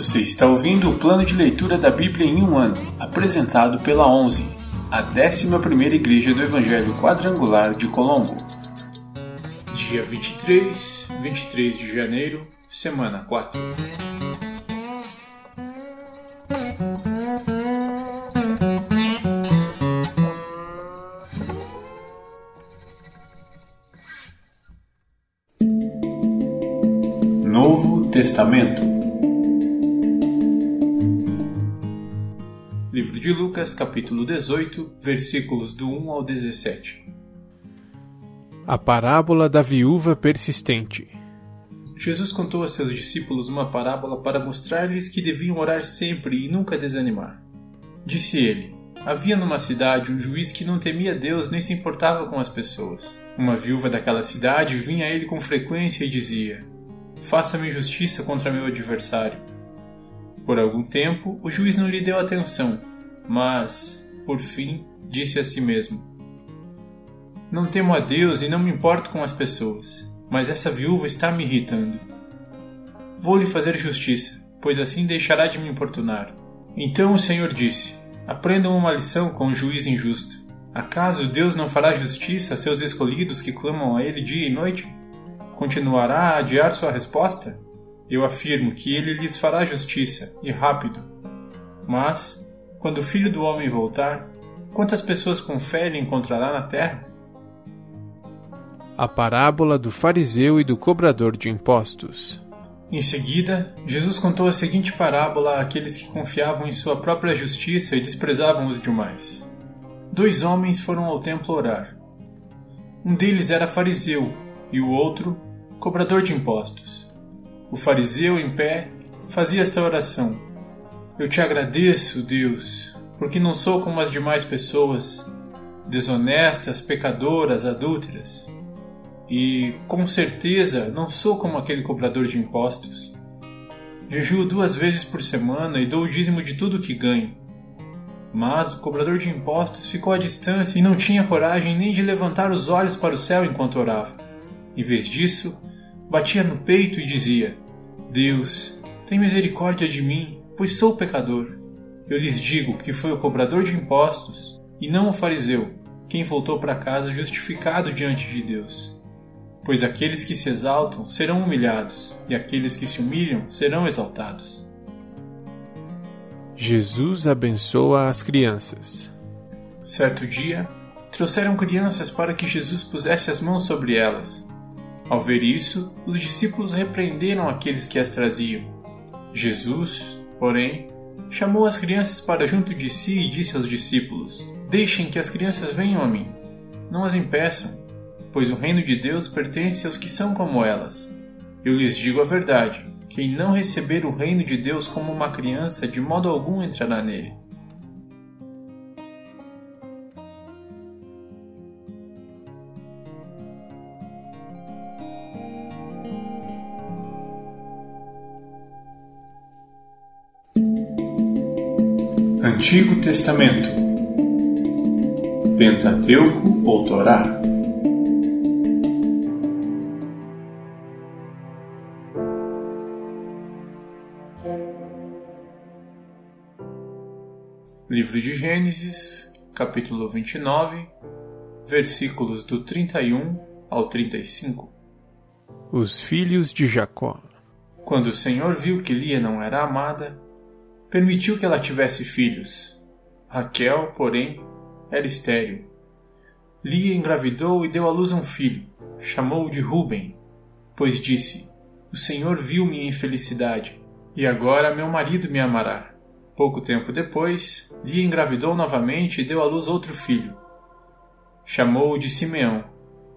Você está ouvindo o plano de leitura da Bíblia em um ano, apresentado pela 11, a 11ª Igreja do Evangelho Quadrangular de Colombo. Dia 23, 23 de janeiro, semana 4. Novo Testamento Lucas, capítulo 18, versículos do 1 ao 17. A parábola da viúva persistente. Jesus contou a seus discípulos uma parábola para mostrar-lhes que deviam orar sempre e nunca desanimar. Disse ele: Havia numa cidade um juiz que não temia Deus nem se importava com as pessoas. Uma viúva daquela cidade vinha a ele com frequência e dizia: Faça-me justiça contra meu adversário. Por algum tempo, o juiz não lhe deu atenção, mas, por fim, disse a si mesmo: Não temo a Deus e não me importo com as pessoas, mas essa viúva está me irritando. Vou lhe fazer justiça, pois assim deixará de me importunar. Então o Senhor disse: Aprendam uma lição com o juiz injusto. Acaso Deus não fará justiça a seus escolhidos que clamam a Ele dia e noite? Continuará a adiar sua resposta? Eu afirmo que ele lhes fará justiça, e rápido. Mas, quando o filho do homem voltar, quantas pessoas com fé ele encontrará na terra? A parábola do fariseu e do cobrador de impostos. Em seguida, Jesus contou a seguinte parábola àqueles que confiavam em sua própria justiça e desprezavam os demais. Dois homens foram ao templo orar. Um deles era fariseu e o outro cobrador de impostos. O fariseu, em pé, fazia esta oração: Eu te agradeço, Deus, porque não sou como as demais pessoas, desonestas, pecadoras, adúlteras. E, com certeza, não sou como aquele cobrador de impostos. Jejuo duas vezes por semana e dou o dízimo de tudo que ganho. Mas o cobrador de impostos ficou à distância e não tinha coragem nem de levantar os olhos para o céu enquanto orava. Em vez disso, batia no peito e dizia: Deus, tem misericórdia de mim, pois sou pecador. Eu lhes digo que foi o cobrador de impostos, e não o fariseu, quem voltou para casa justificado diante de Deus. Pois aqueles que se exaltam serão humilhados, e aqueles que se humilham serão exaltados. Jesus abençoa as crianças. Certo dia, trouxeram crianças para que Jesus pusesse as mãos sobre elas. Ao ver isso, os discípulos repreenderam aqueles que as traziam. Jesus, porém, chamou as crianças para junto de si e disse aos discípulos: Deixem que as crianças venham a mim. Não as impeçam, pois o reino de Deus pertence aos que são como elas. Eu lhes digo a verdade: quem não receber o reino de Deus como uma criança, de modo algum entrará nele. Antigo Testamento. Pentateuco ou Torá? Livro de Gênesis, capítulo 29, versículos do 31 ao 35 Os filhos de Jacó. Quando o Senhor viu que Lia não era amada, permitiu que ela tivesse filhos. Raquel, porém, era estéril. Lia engravidou e deu à luz um filho. Chamou-o de Ruben, pois disse: O Senhor viu minha infelicidade, e agora meu marido me amará. Pouco tempo depois, Lia engravidou novamente e deu à luz outro filho. Chamou-o de Simeão,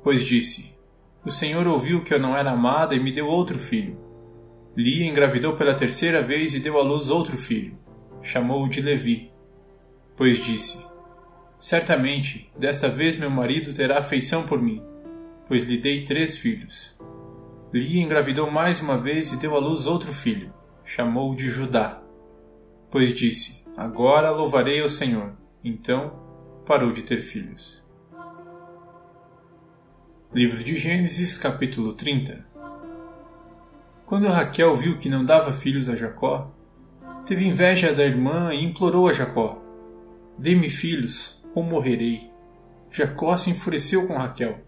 pois disse: O Senhor ouviu que eu não era amada e me deu outro filho. Lia engravidou pela terceira vez e deu à luz outro filho. Chamou-o de Levi, pois disse: Certamente, desta vez meu marido terá afeição por mim, pois lhe dei três filhos. Lia engravidou mais uma vez e deu à luz outro filho. Chamou-o de Judá, pois disse: Agora louvarei ao Senhor. Então parou de ter filhos. Livro de Gênesis, capítulo 30 quando Raquel viu que não dava filhos a Jacó, teve inveja da irmã e implorou a Jacó: Dê-me filhos, ou morrerei. Jacó se enfureceu com Raquel.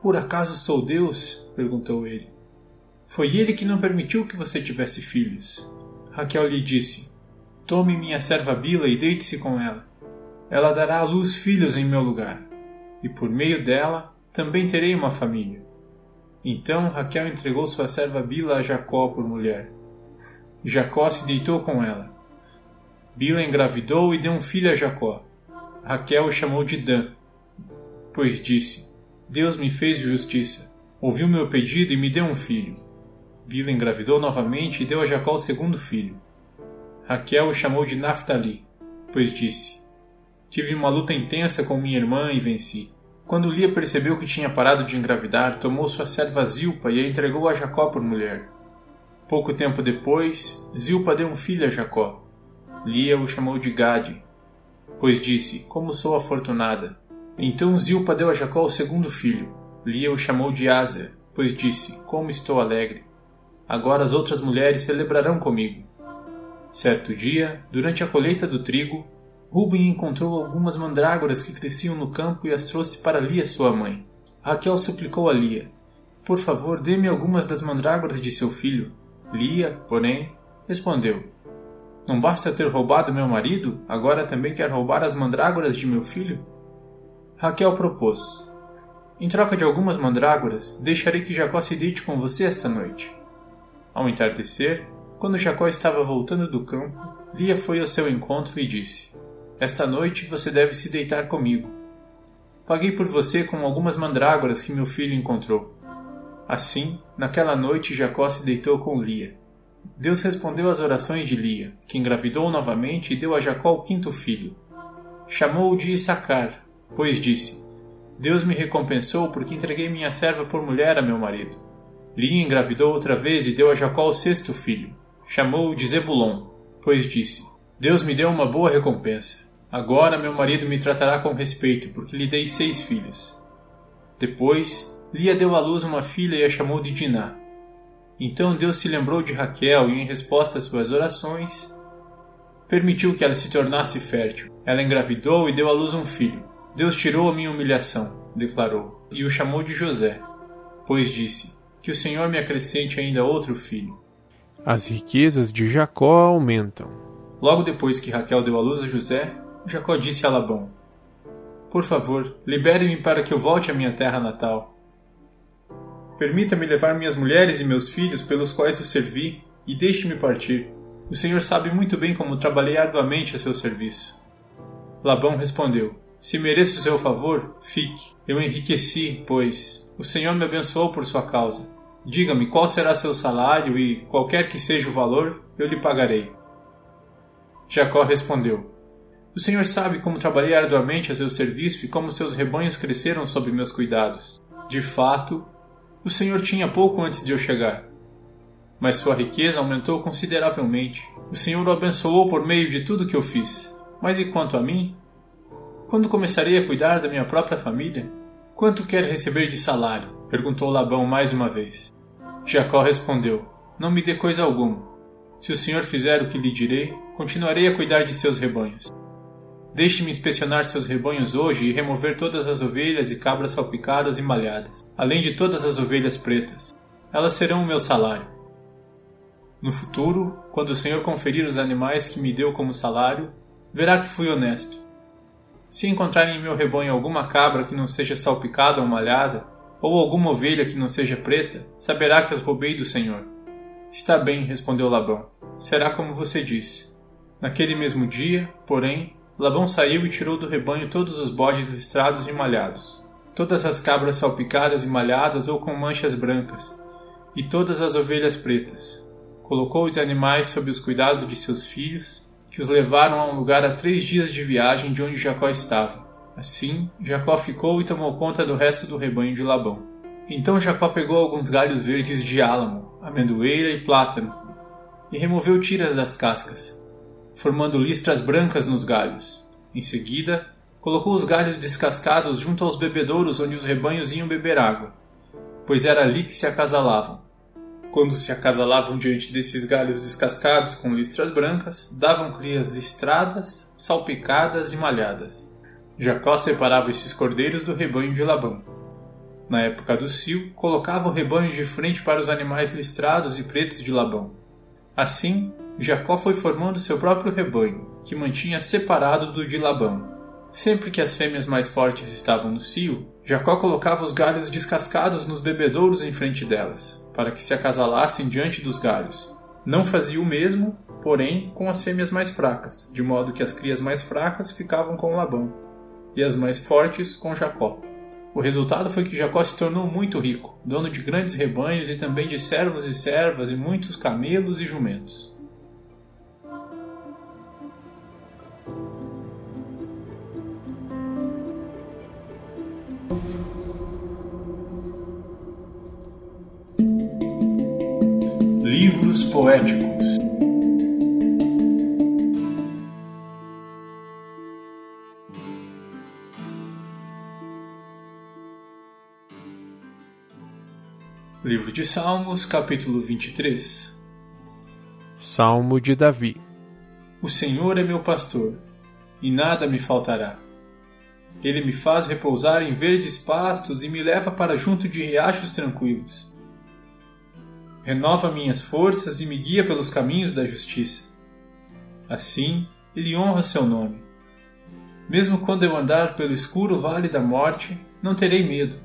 Por acaso sou Deus? perguntou ele. Foi ele que não permitiu que você tivesse filhos. Raquel lhe disse: Tome minha serva Bila e deite-se com ela. Ela dará à luz filhos em meu lugar, e por meio dela também terei uma família. Então Raquel entregou sua serva Bila a Jacó por mulher. Jacó se deitou com ela. Bila engravidou e deu um filho a Jacó. Raquel o chamou de Dan, pois disse: Deus me fez justiça, ouviu meu pedido e me deu um filho. Bila engravidou novamente e deu a Jacó o segundo filho. Raquel o chamou de Naphtali, pois disse: Tive uma luta intensa com minha irmã e venci. Quando Lia percebeu que tinha parado de engravidar, tomou sua serva Zilpa e a entregou a Jacó por mulher. Pouco tempo depois, Zilpa deu um filho a Jacó. Lia o chamou de Gade, pois disse: Como sou afortunada. Então Zilpa deu a Jacó o segundo filho. Lia o chamou de Azer, pois disse: Como estou alegre. Agora as outras mulheres celebrarão comigo. Certo dia, durante a colheita do trigo, Ruben encontrou algumas mandrágoras que cresciam no campo e as trouxe para Lia, sua mãe. Raquel suplicou a Lia: Por favor, dê-me algumas das mandrágoras de seu filho. Lia, porém, respondeu: Não basta ter roubado meu marido, agora também quer roubar as mandrágoras de meu filho? Raquel propôs: Em troca de algumas mandrágoras, deixarei que Jacó se deite com você esta noite. Ao entardecer, quando Jacó estava voltando do campo, Lia foi ao seu encontro e disse: esta noite você deve se deitar comigo. Paguei por você com algumas mandrágoras que meu filho encontrou. Assim, naquela noite Jacó se deitou com Lia. Deus respondeu às orações de Lia, que engravidou novamente e deu a Jacó o quinto filho. Chamou-o de Issacar, pois disse: Deus me recompensou porque entreguei minha serva por mulher a meu marido. Lia engravidou outra vez e deu a Jacó o sexto filho. Chamou-o de Zebulon, pois disse: Deus me deu uma boa recompensa. Agora meu marido me tratará com respeito, porque lhe dei seis filhos. Depois, Lia deu à luz uma filha e a chamou de Diná. Então Deus se lembrou de Raquel e, em resposta às suas orações, permitiu que ela se tornasse fértil. Ela engravidou e deu à luz um filho. Deus tirou a minha humilhação, declarou, e o chamou de José, pois disse: Que o Senhor me acrescente ainda outro filho. As riquezas de Jacó aumentam. Logo depois que Raquel deu à luz a José, Jacó disse a Labão: Por favor, libere-me para que eu volte à minha terra natal. Permita-me levar minhas mulheres e meus filhos pelos quais o servi e deixe-me partir. O Senhor sabe muito bem como trabalhei arduamente a seu serviço. Labão respondeu: Se mereço o seu favor, fique. Eu enriqueci, pois o Senhor me abençoou por sua causa. Diga-me qual será seu salário e, qualquer que seja o valor, eu lhe pagarei. Jacó respondeu: o Senhor sabe como trabalhei arduamente a seu serviço e como seus rebanhos cresceram sob meus cuidados. De fato, o Senhor tinha pouco antes de eu chegar. Mas sua riqueza aumentou consideravelmente. O Senhor o abençoou por meio de tudo que eu fiz. Mas e quanto a mim? Quando começarei a cuidar da minha própria família? Quanto quer receber de salário? perguntou Labão mais uma vez. Jacó respondeu: Não me dê coisa alguma. Se o Senhor fizer o que lhe direi, continuarei a cuidar de seus rebanhos. Deixe-me inspecionar seus rebanhos hoje e remover todas as ovelhas e cabras salpicadas e malhadas, além de todas as ovelhas pretas. Elas serão o meu salário. No futuro, quando o Senhor conferir os animais que me deu como salário, verá que fui honesto. Se encontrar em meu rebanho alguma cabra que não seja salpicada ou malhada, ou alguma ovelha que não seja preta, saberá que as roubei do Senhor. Está bem, respondeu Labão. Será como você disse. Naquele mesmo dia, porém, Labão saiu e tirou do rebanho todos os bodes listrados e malhados, todas as cabras salpicadas e malhadas ou com manchas brancas, e todas as ovelhas pretas. Colocou os animais sob os cuidados de seus filhos, que os levaram a um lugar a três dias de viagem de onde Jacó estava. Assim, Jacó ficou e tomou conta do resto do rebanho de Labão. Então Jacó pegou alguns galhos verdes de álamo, amendoeira e plátano, e removeu tiras das cascas formando listras brancas nos galhos. Em seguida, colocou os galhos descascados junto aos bebedouros onde os rebanhos iam beber água, pois era ali que se acasalavam. Quando se acasalavam diante desses galhos descascados com listras brancas, davam crias listradas, salpicadas e malhadas. Jacó separava esses cordeiros do rebanho de Labão. Na época do cio, colocava o rebanho de frente para os animais listrados e pretos de Labão. Assim, Jacó foi formando seu próprio rebanho, que mantinha separado do de Labão. Sempre que as fêmeas mais fortes estavam no cio, Jacó colocava os galhos descascados nos bebedouros em frente delas, para que se acasalassem diante dos galhos. Não fazia o mesmo, porém, com as fêmeas mais fracas, de modo que as crias mais fracas ficavam com Labão, e as mais fortes com Jacó. O resultado foi que Jacó se tornou muito rico, dono de grandes rebanhos e também de servos e servas e muitos camelos e jumentos. Livros poéticos de Salmos, capítulo 23 Salmo de Davi O Senhor é meu pastor, e nada me faltará. Ele me faz repousar em verdes pastos e me leva para junto de riachos tranquilos. Renova minhas forças e me guia pelos caminhos da justiça. Assim, ele honra seu nome. Mesmo quando eu andar pelo escuro vale da morte, não terei medo,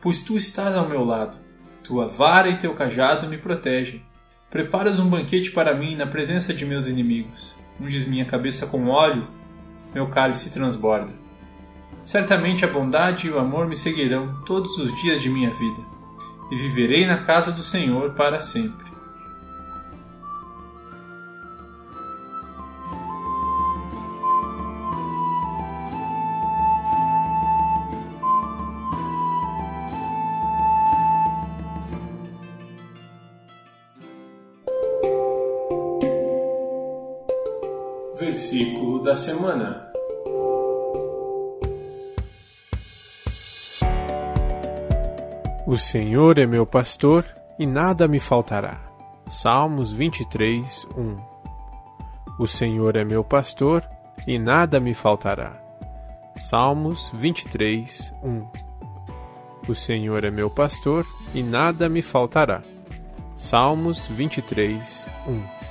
pois tu estás ao meu lado. Tua vara e teu cajado me protegem. Preparas um banquete para mim na presença de meus inimigos. Unges minha cabeça com óleo, meu cálice transborda. Certamente a bondade e o amor me seguirão todos os dias de minha vida, e viverei na casa do Senhor para sempre. Da semana. O Senhor é meu pastor e nada me faltará. Salmos 23, 1 O Senhor é meu pastor e nada me faltará. Salmos 23, 1 O Senhor é meu pastor e nada me faltará. Salmos 23, 1